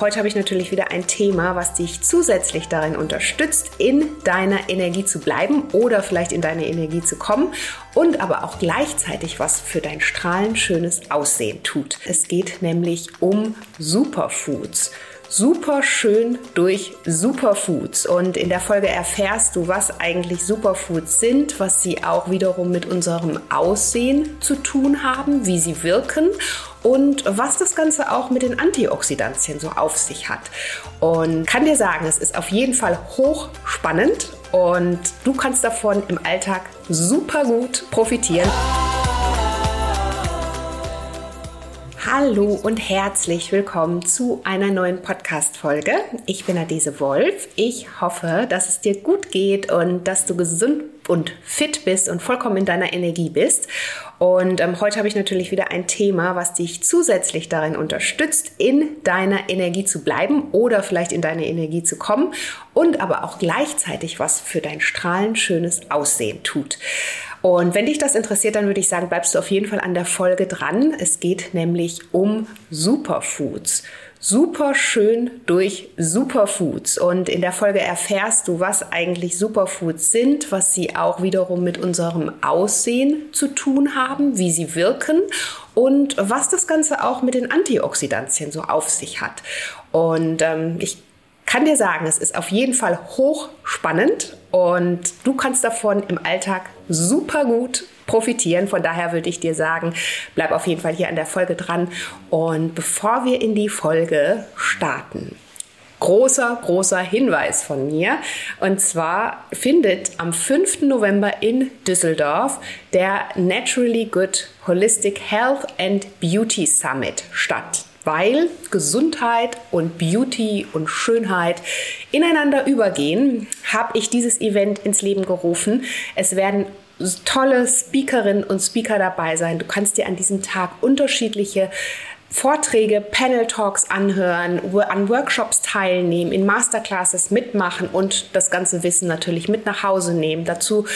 Heute habe ich natürlich wieder ein Thema, was dich zusätzlich darin unterstützt, in deiner Energie zu bleiben oder vielleicht in deine Energie zu kommen und aber auch gleichzeitig was für dein strahlend schönes Aussehen tut. Es geht nämlich um Superfoods super schön durch Superfoods. Und in der Folge erfährst du, was eigentlich Superfoods sind, was sie auch wiederum mit unserem Aussehen zu tun haben, wie sie wirken und was das Ganze auch mit den Antioxidantien so auf sich hat. Und kann dir sagen, es ist auf jeden Fall hochspannend und du kannst davon im Alltag super gut profitieren. Hallo und herzlich willkommen zu einer neuen Podcast-Folge. Ich bin Adese Wolf. Ich hoffe, dass es dir gut geht und dass du gesund und fit bist und vollkommen in deiner Energie bist. Und ähm, heute habe ich natürlich wieder ein Thema, was dich zusätzlich darin unterstützt, in deiner Energie zu bleiben oder vielleicht in deine Energie zu kommen und aber auch gleichzeitig was für dein strahlend schönes Aussehen tut. Und wenn dich das interessiert, dann würde ich sagen, bleibst du auf jeden Fall an der Folge dran. Es geht nämlich um Superfoods. Super schön durch Superfoods. Und in der Folge erfährst du, was eigentlich Superfoods sind, was sie auch wiederum mit unserem Aussehen zu tun haben, wie sie wirken und was das Ganze auch mit den Antioxidantien so auf sich hat. Und ähm, ich kann dir sagen, es ist auf jeden Fall hochspannend und du kannst davon im Alltag super gut profitieren. Von daher würde ich dir sagen, bleib auf jeden Fall hier an der Folge dran. Und bevor wir in die Folge starten, großer, großer Hinweis von mir. Und zwar findet am 5. November in Düsseldorf der Naturally Good Holistic Health and Beauty Summit statt weil Gesundheit und Beauty und Schönheit ineinander übergehen, habe ich dieses Event ins Leben gerufen. Es werden tolle Speakerinnen und Speaker dabei sein. Du kannst dir an diesem Tag unterschiedliche Vorträge, Panel Talks anhören, an Workshops teilnehmen, in Masterclasses mitmachen und das ganze Wissen natürlich mit nach Hause nehmen. Dazu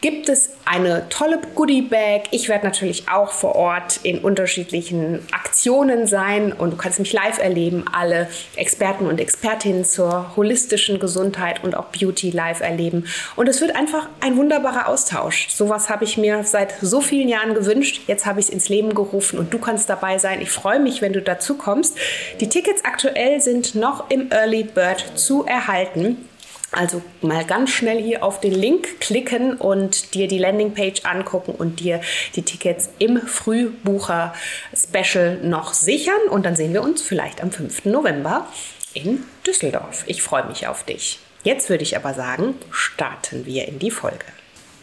gibt es eine tolle Goodie Bag. Ich werde natürlich auch vor Ort in unterschiedlichen Aktionen sein und du kannst mich live erleben, alle Experten und Expertinnen zur holistischen Gesundheit und auch Beauty live erleben. Und es wird einfach ein wunderbarer Austausch. Sowas habe ich mir seit so vielen Jahren gewünscht. Jetzt habe ich es ins Leben gerufen und du kannst dabei sein. Ich freue mich mich, wenn du dazu kommst. Die Tickets aktuell sind noch im Early Bird zu erhalten. Also mal ganz schnell hier auf den Link klicken und dir die Landingpage angucken und dir die Tickets im Frühbucher-Special noch sichern. Und dann sehen wir uns vielleicht am 5. November in Düsseldorf. Ich freue mich auf dich. Jetzt würde ich aber sagen, starten wir in die Folge.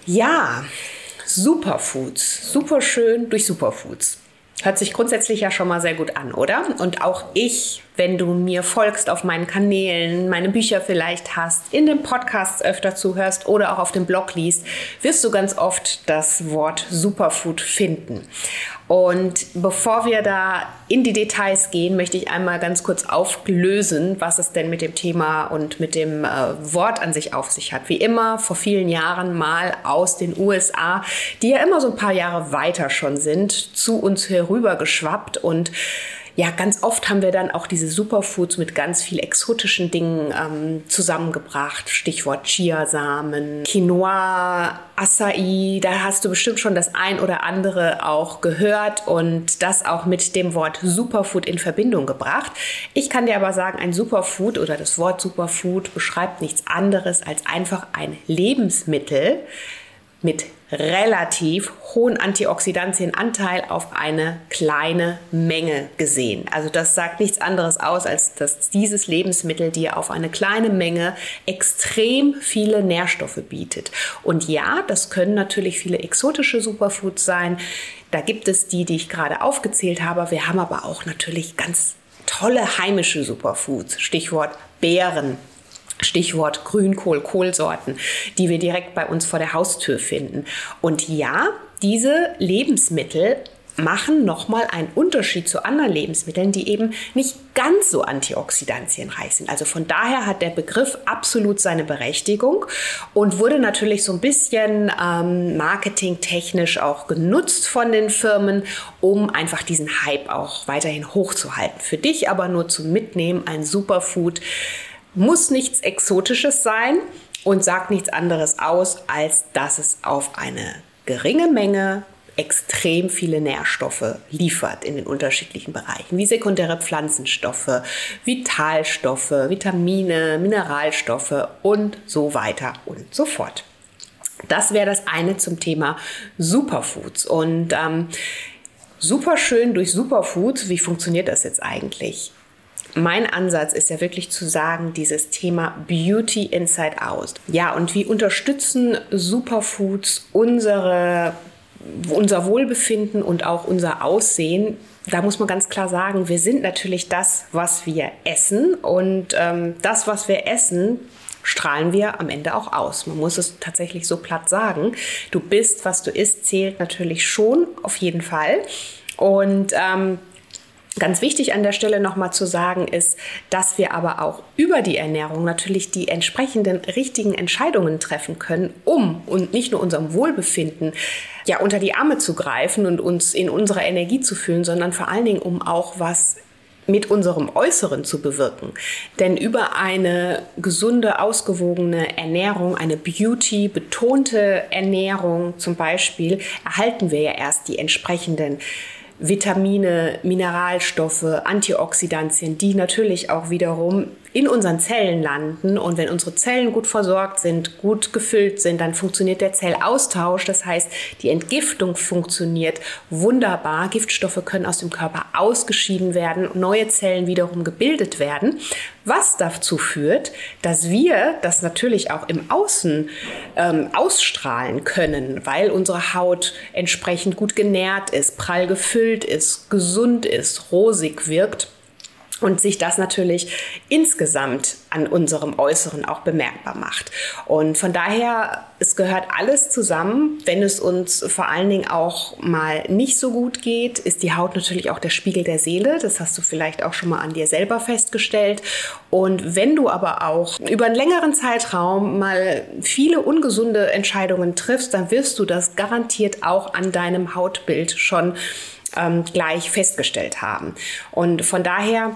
Ja, Superfoods, super schön durch Superfoods. Hört sich grundsätzlich ja schon mal sehr gut an, oder? Und auch ich, wenn du mir folgst auf meinen Kanälen, meine Bücher vielleicht hast, in den Podcasts öfter zuhörst oder auch auf dem Blog liest, wirst du ganz oft das Wort Superfood finden. Und bevor wir da in die Details gehen, möchte ich einmal ganz kurz auflösen, was es denn mit dem Thema und mit dem äh, Wort an sich auf sich hat. Wie immer vor vielen Jahren mal aus den USA, die ja immer so ein paar Jahre weiter schon sind, zu uns herübergeschwappt und ja, ganz oft haben wir dann auch diese Superfoods mit ganz viel exotischen Dingen ähm, zusammengebracht. Stichwort Chiasamen, Quinoa, Acai. Da hast du bestimmt schon das ein oder andere auch gehört und das auch mit dem Wort Superfood in Verbindung gebracht. Ich kann dir aber sagen, ein Superfood oder das Wort Superfood beschreibt nichts anderes als einfach ein Lebensmittel mit relativ hohen Antioxidantienanteil auf eine kleine Menge gesehen. Also das sagt nichts anderes aus, als dass dieses Lebensmittel dir auf eine kleine Menge extrem viele Nährstoffe bietet. Und ja, das können natürlich viele exotische Superfoods sein. Da gibt es die, die ich gerade aufgezählt habe. Wir haben aber auch natürlich ganz tolle heimische Superfoods. Stichwort Beeren, Stichwort Grünkohl, Kohlsorten, die wir direkt bei uns vor der Haustür finden. Und ja, diese Lebensmittel machen nochmal einen Unterschied zu anderen Lebensmitteln, die eben nicht ganz so antioxidantienreich sind. Also von daher hat der Begriff absolut seine Berechtigung und wurde natürlich so ein bisschen ähm, marketingtechnisch auch genutzt von den Firmen, um einfach diesen Hype auch weiterhin hochzuhalten. Für dich aber nur zum Mitnehmen ein Superfood muss nichts Exotisches sein und sagt nichts anderes aus, als dass es auf eine geringe Menge extrem viele Nährstoffe liefert in den unterschiedlichen Bereichen, wie sekundäre Pflanzenstoffe, Vitalstoffe, Vitamine, Mineralstoffe und so weiter und so fort. Das wäre das eine zum Thema Superfoods. Und ähm, super schön durch Superfoods, wie funktioniert das jetzt eigentlich? Mein Ansatz ist ja wirklich zu sagen, dieses Thema Beauty Inside Out. Ja, und wie unterstützen Superfoods unsere unser Wohlbefinden und auch unser Aussehen, da muss man ganz klar sagen, wir sind natürlich das, was wir essen und ähm, das, was wir essen, strahlen wir am Ende auch aus. Man muss es tatsächlich so platt sagen. Du bist, was du isst, zählt natürlich schon auf jeden Fall. Und ähm, Ganz wichtig an der Stelle nochmal zu sagen ist, dass wir aber auch über die Ernährung natürlich die entsprechenden richtigen Entscheidungen treffen können, um und nicht nur unserem Wohlbefinden ja unter die Arme zu greifen und uns in unserer Energie zu fühlen, sondern vor allen Dingen um auch was mit unserem Äußeren zu bewirken. Denn über eine gesunde, ausgewogene Ernährung, eine Beauty-betonte Ernährung zum Beispiel, erhalten wir ja erst die entsprechenden Vitamine, Mineralstoffe, Antioxidantien, die natürlich auch wiederum in unseren Zellen landen. Und wenn unsere Zellen gut versorgt sind, gut gefüllt sind, dann funktioniert der Zellaustausch. Das heißt, die Entgiftung funktioniert wunderbar. Giftstoffe können aus dem Körper ausgeschieden werden, neue Zellen wiederum gebildet werden. Was dazu führt, dass wir das natürlich auch im Außen ähm, ausstrahlen können, weil unsere Haut entsprechend gut genährt ist, prall gefüllt ist, gesund ist, rosig wirkt und sich das natürlich insgesamt an unserem Äußeren auch bemerkbar macht. Und von daher, es gehört alles zusammen. Wenn es uns vor allen Dingen auch mal nicht so gut geht, ist die Haut natürlich auch der Spiegel der Seele. Das hast du vielleicht auch schon mal an dir selber festgestellt. Und wenn du aber auch über einen längeren Zeitraum mal viele ungesunde Entscheidungen triffst, dann wirst du das garantiert auch an deinem Hautbild schon ähm, gleich festgestellt haben. Und von daher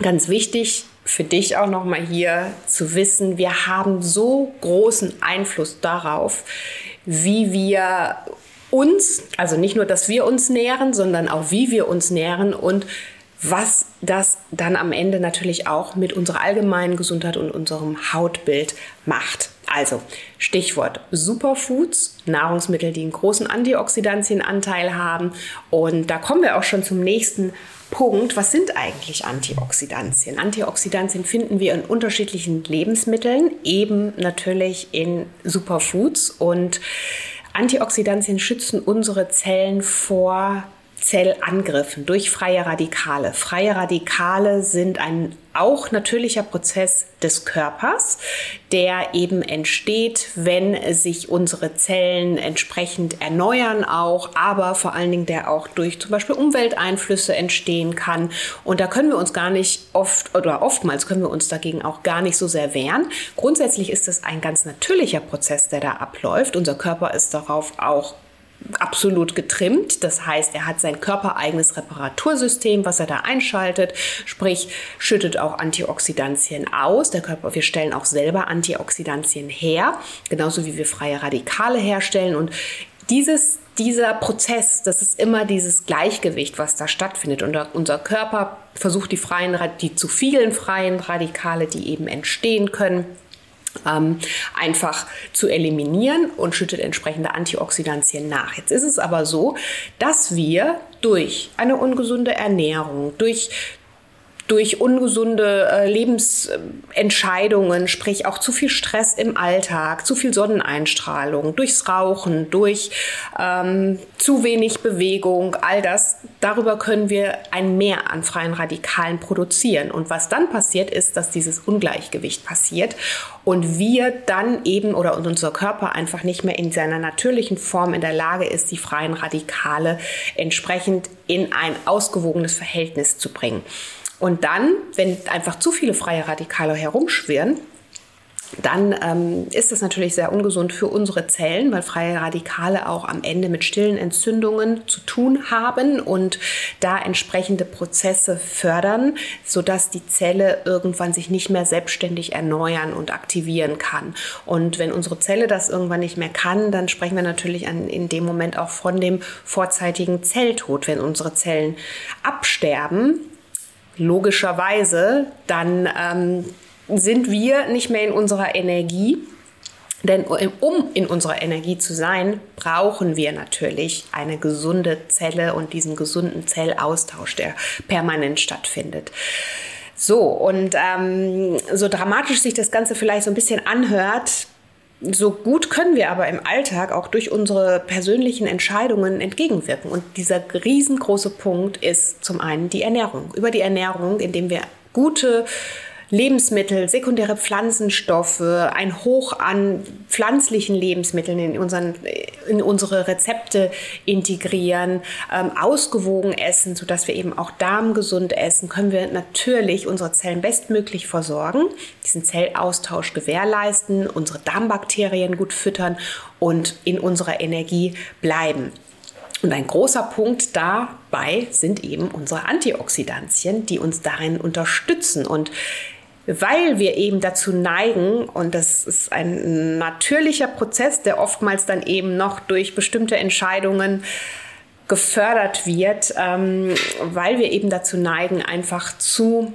ganz wichtig für dich auch noch mal hier zu wissen, wir haben so großen Einfluss darauf, wie wir uns, also nicht nur, dass wir uns nähren, sondern auch wie wir uns nähren und was das dann am Ende natürlich auch mit unserer allgemeinen Gesundheit und unserem Hautbild macht. Also Stichwort Superfoods, Nahrungsmittel, die einen großen Antioxidantienanteil haben. Und da kommen wir auch schon zum nächsten Punkt. Was sind eigentlich Antioxidantien? Antioxidantien finden wir in unterschiedlichen Lebensmitteln, eben natürlich in Superfoods. Und Antioxidantien schützen unsere Zellen vor Zellangriffen durch freie Radikale. Freie Radikale sind ein auch natürlicher Prozess des Körpers, der eben entsteht, wenn sich unsere Zellen entsprechend erneuern auch, aber vor allen Dingen der auch durch zum Beispiel Umwelteinflüsse entstehen kann. Und da können wir uns gar nicht oft oder oftmals können wir uns dagegen auch gar nicht so sehr wehren. Grundsätzlich ist es ein ganz natürlicher Prozess, der da abläuft. Unser Körper ist darauf auch absolut getrimmt. Das heißt, er hat sein körpereigenes Reparatursystem, was er da einschaltet, sprich schüttet auch Antioxidantien aus. Der Körper, wir stellen auch selber Antioxidantien her, genauso wie wir freie Radikale herstellen. Und dieses dieser Prozess, das ist immer dieses Gleichgewicht, was da stattfindet. Und unser Körper versucht die freien, die zu vielen freien Radikale, die eben entstehen können, ähm, einfach zu eliminieren und schüttet entsprechende Antioxidantien nach. Jetzt ist es aber so, dass wir durch eine ungesunde Ernährung, durch durch ungesunde äh, Lebensentscheidungen, sprich auch zu viel Stress im Alltag, zu viel Sonneneinstrahlung, durchs Rauchen, durch ähm, zu wenig Bewegung, all das, darüber können wir ein Mehr an freien Radikalen produzieren. Und was dann passiert, ist, dass dieses Ungleichgewicht passiert und wir dann eben oder unser Körper einfach nicht mehr in seiner natürlichen Form in der Lage ist, die freien Radikale entsprechend in ein ausgewogenes Verhältnis zu bringen. Und dann, wenn einfach zu viele freie Radikale herumschwirren, dann ähm, ist das natürlich sehr ungesund für unsere Zellen, weil freie Radikale auch am Ende mit stillen Entzündungen zu tun haben und da entsprechende Prozesse fördern, sodass die Zelle irgendwann sich nicht mehr selbstständig erneuern und aktivieren kann. Und wenn unsere Zelle das irgendwann nicht mehr kann, dann sprechen wir natürlich an, in dem Moment auch von dem vorzeitigen Zelltod. Wenn unsere Zellen absterben, logischerweise, dann ähm, sind wir nicht mehr in unserer Energie. Denn um in unserer Energie zu sein, brauchen wir natürlich eine gesunde Zelle und diesen gesunden Zellaustausch, der permanent stattfindet. So, und ähm, so dramatisch sich das Ganze vielleicht so ein bisschen anhört, so gut können wir aber im Alltag auch durch unsere persönlichen Entscheidungen entgegenwirken. Und dieser riesengroße Punkt ist zum einen die Ernährung. Über die Ernährung, indem wir gute Lebensmittel, sekundäre Pflanzenstoffe, ein Hoch an pflanzlichen Lebensmitteln in, unseren, in unsere Rezepte integrieren, ähm, ausgewogen essen, sodass wir eben auch darmgesund essen, können wir natürlich unsere Zellen bestmöglich versorgen, diesen Zellaustausch gewährleisten, unsere Darmbakterien gut füttern und in unserer Energie bleiben. Und ein großer Punkt dabei sind eben unsere Antioxidantien, die uns darin unterstützen. Und weil wir eben dazu neigen, und das ist ein natürlicher Prozess, der oftmals dann eben noch durch bestimmte Entscheidungen gefördert wird, ähm, weil wir eben dazu neigen, einfach zu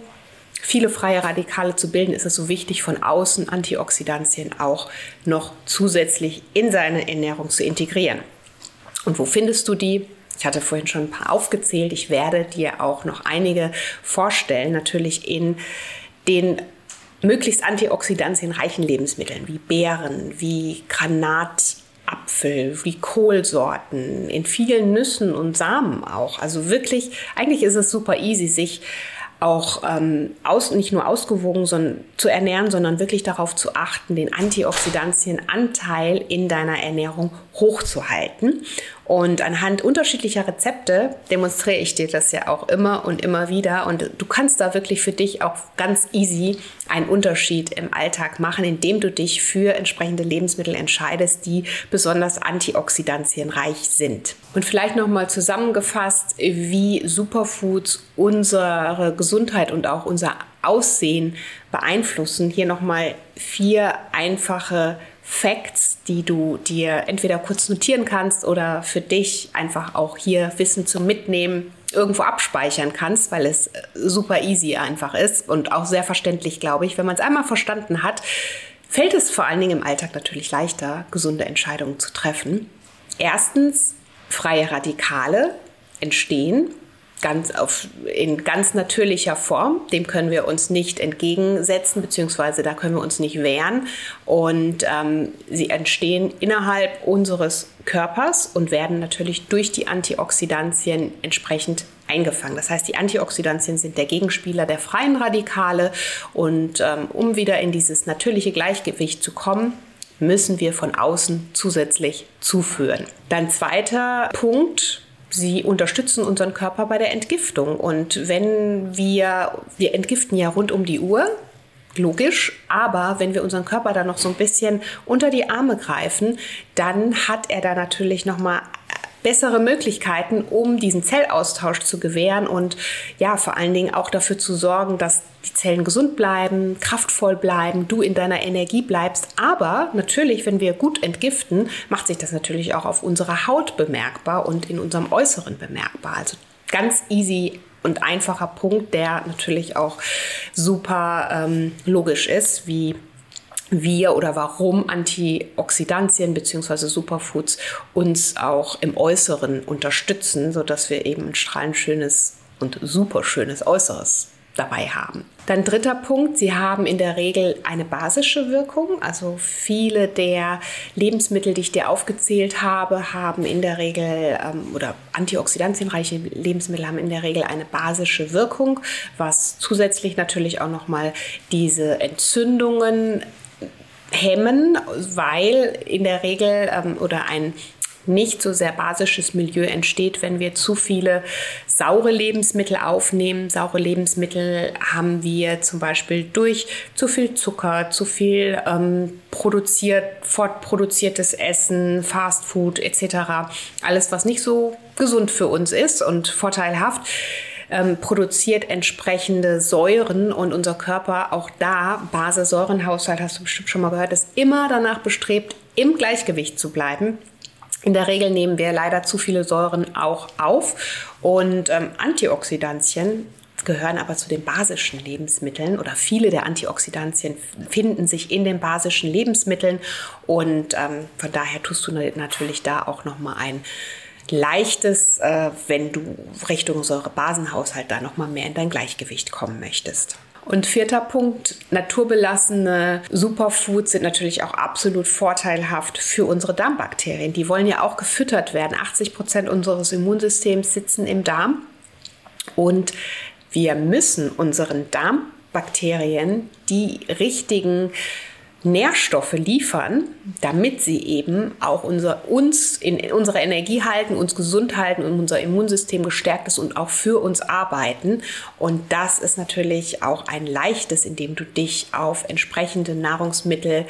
viele freie Radikale zu bilden, ist es so wichtig, von außen Antioxidantien auch noch zusätzlich in seine Ernährung zu integrieren. Und wo findest du die? Ich hatte vorhin schon ein paar aufgezählt. Ich werde dir auch noch einige vorstellen, natürlich in den möglichst antioxidantienreichen Lebensmitteln wie Beeren, wie Granatapfel, wie Kohlsorten, in vielen Nüssen und Samen auch. Also wirklich, eigentlich ist es super easy, sich auch ähm, aus, nicht nur ausgewogen sondern, zu ernähren, sondern wirklich darauf zu achten, den Antioxidantienanteil in deiner Ernährung hochzuhalten. Und anhand unterschiedlicher Rezepte demonstriere ich dir das ja auch immer und immer wieder. Und du kannst da wirklich für dich auch ganz easy einen Unterschied im Alltag machen, indem du dich für entsprechende Lebensmittel entscheidest, die besonders antioxidantienreich sind. Und vielleicht nochmal zusammengefasst, wie Superfoods unsere Gesundheit und auch unser Aussehen beeinflussen. Hier nochmal vier einfache Facts, die du dir entweder kurz notieren kannst oder für dich einfach auch hier Wissen zum Mitnehmen irgendwo abspeichern kannst, weil es äh, super easy einfach ist und auch sehr verständlich, glaube ich. Wenn man es einmal verstanden hat, fällt es vor allen Dingen im Alltag natürlich leichter, gesunde Entscheidungen zu treffen. Erstens, freie Radikale entstehen ganz auf, in ganz natürlicher Form. Dem können wir uns nicht entgegensetzen, beziehungsweise da können wir uns nicht wehren. Und ähm, sie entstehen innerhalb unseres Körpers und werden natürlich durch die Antioxidantien entsprechend eingefangen. Das heißt, die Antioxidantien sind der Gegenspieler der freien Radikale. Und ähm, um wieder in dieses natürliche Gleichgewicht zu kommen, müssen wir von außen zusätzlich zuführen. Dann zweiter Punkt, Sie unterstützen unseren Körper bei der Entgiftung. Und wenn wir, wir entgiften ja rund um die Uhr, logisch, aber wenn wir unseren Körper da noch so ein bisschen unter die Arme greifen, dann hat er da natürlich noch mal bessere Möglichkeiten, um diesen Zellaustausch zu gewähren und ja, vor allen Dingen auch dafür zu sorgen, dass die Zellen gesund bleiben, kraftvoll bleiben, du in deiner Energie bleibst. Aber natürlich, wenn wir gut entgiften, macht sich das natürlich auch auf unserer Haut bemerkbar und in unserem Äußeren bemerkbar. Also ganz easy und einfacher Punkt, der natürlich auch super ähm, logisch ist, wie wir oder warum Antioxidantien bzw. Superfoods uns auch im Äußeren unterstützen, sodass wir eben ein strahlend schönes und super schönes Äußeres dabei haben. Dann dritter Punkt, sie haben in der Regel eine basische Wirkung. Also viele der Lebensmittel, die ich dir aufgezählt habe, haben in der Regel ähm, oder antioxidantienreiche Lebensmittel haben in der Regel eine basische Wirkung, was zusätzlich natürlich auch nochmal diese Entzündungen hemmen, weil in der Regel ähm, oder ein nicht so sehr basisches Milieu entsteht, wenn wir zu viele saure Lebensmittel aufnehmen. Saure Lebensmittel haben wir zum Beispiel durch zu viel Zucker, zu viel ähm, produziert, fortproduziertes Essen, Fastfood etc. Alles, was nicht so gesund für uns ist und vorteilhaft. Ähm, produziert entsprechende Säuren und unser Körper auch da, Basesäurenhaushalt, hast du bestimmt schon mal gehört, ist immer danach bestrebt, im Gleichgewicht zu bleiben. In der Regel nehmen wir leider zu viele Säuren auch auf und ähm, Antioxidantien gehören aber zu den basischen Lebensmitteln oder viele der Antioxidantien finden sich in den basischen Lebensmitteln und ähm, von daher tust du natürlich da auch noch mal ein leichtes, äh, wenn du Richtung Säurebasenhaushalt da noch mal mehr in dein Gleichgewicht kommen möchtest. Und vierter Punkt, naturbelassene Superfoods sind natürlich auch absolut vorteilhaft für unsere Darmbakterien. Die wollen ja auch gefüttert werden. 80 Prozent unseres Immunsystems sitzen im Darm. Und wir müssen unseren Darmbakterien die richtigen Nährstoffe liefern, damit sie eben auch unser, uns in unserer Energie halten, uns gesund halten und unser Immunsystem gestärkt ist und auch für uns arbeiten. Und das ist natürlich auch ein leichtes, indem du dich auf entsprechende Nahrungsmittel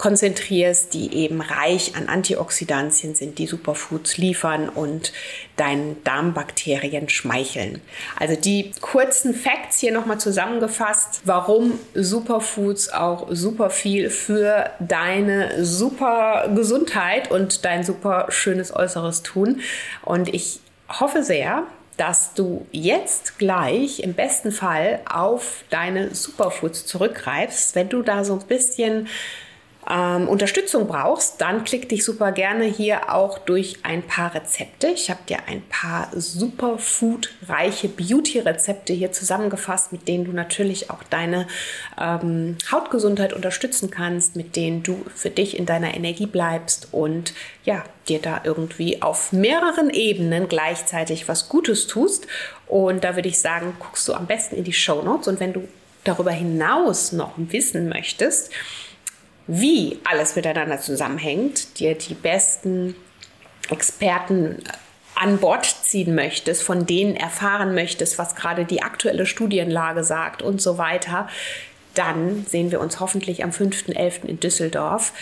konzentrierst, die eben reich an Antioxidantien sind, die Superfoods liefern und deinen Darmbakterien schmeicheln. Also die kurzen Facts hier nochmal zusammengefasst, warum Superfoods auch super viel für deine super Gesundheit und dein super schönes Äußeres tun. Und ich hoffe sehr, dass du jetzt gleich im besten Fall auf deine Superfoods zurückgreifst, wenn du da so ein bisschen ähm, Unterstützung brauchst, dann klick dich super gerne hier auch durch ein paar Rezepte. Ich habe dir ein paar superfoodreiche Beauty-Rezepte hier zusammengefasst, mit denen du natürlich auch deine ähm, Hautgesundheit unterstützen kannst, mit denen du für dich in deiner Energie bleibst und ja, dir da irgendwie auf mehreren Ebenen gleichzeitig was Gutes tust. Und da würde ich sagen, guckst du am besten in die Show Notes und wenn du darüber hinaus noch wissen möchtest, wie alles miteinander zusammenhängt, dir die besten Experten an Bord ziehen möchtest, von denen erfahren möchtest, was gerade die aktuelle Studienlage sagt und so weiter, dann sehen wir uns hoffentlich am 5.11. in Düsseldorf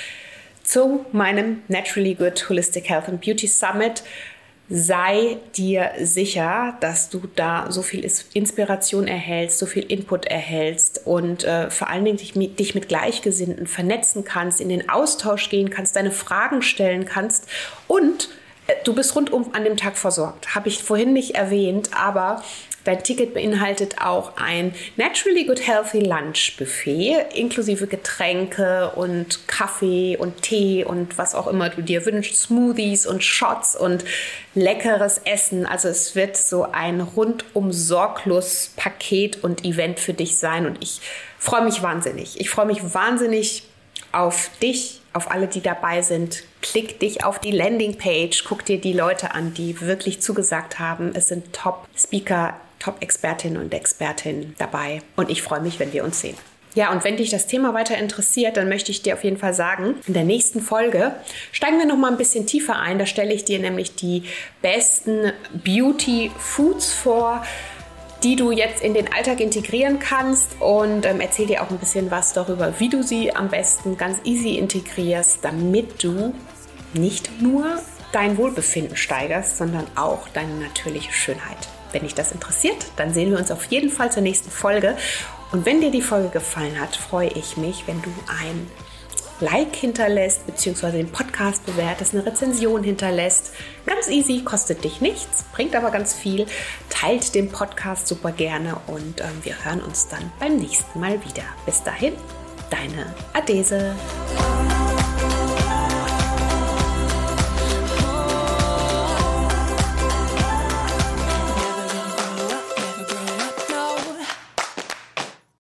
zu meinem Naturally Good Holistic Health and Beauty Summit sei dir sicher, dass du da so viel Inspiration erhältst, so viel Input erhältst und äh, vor allen Dingen dich mit, dich mit Gleichgesinnten vernetzen kannst, in den Austausch gehen kannst, deine Fragen stellen kannst und äh, du bist rundum an dem Tag versorgt. Habe ich vorhin nicht erwähnt, aber Dein Ticket beinhaltet auch ein Naturally Good Healthy Lunch Buffet inklusive Getränke und Kaffee und Tee und was auch immer du dir wünschst, Smoothies und Shots und leckeres Essen. Also es wird so ein rundum sorglos Paket und Event für dich sein und ich freue mich wahnsinnig. Ich freue mich wahnsinnig auf dich, auf alle, die dabei sind. Klick dich auf die Landingpage, guck dir die Leute an, die wirklich zugesagt haben. Es sind Top-Speaker Top-Expertinnen und Expertinnen dabei. Und ich freue mich, wenn wir uns sehen. Ja, und wenn dich das Thema weiter interessiert, dann möchte ich dir auf jeden Fall sagen, in der nächsten Folge steigen wir noch mal ein bisschen tiefer ein. Da stelle ich dir nämlich die besten Beauty Foods vor, die du jetzt in den Alltag integrieren kannst und ähm, erzähle dir auch ein bisschen was darüber, wie du sie am besten ganz easy integrierst, damit du nicht nur dein Wohlbefinden steigerst, sondern auch deine natürliche Schönheit. Wenn dich das interessiert, dann sehen wir uns auf jeden Fall zur nächsten Folge. Und wenn dir die Folge gefallen hat, freue ich mich, wenn du ein Like hinterlässt, beziehungsweise den Podcast bewertest, eine Rezension hinterlässt. Ganz easy, kostet dich nichts, bringt aber ganz viel. Teilt den Podcast super gerne und ähm, wir hören uns dann beim nächsten Mal wieder. Bis dahin, deine Adese.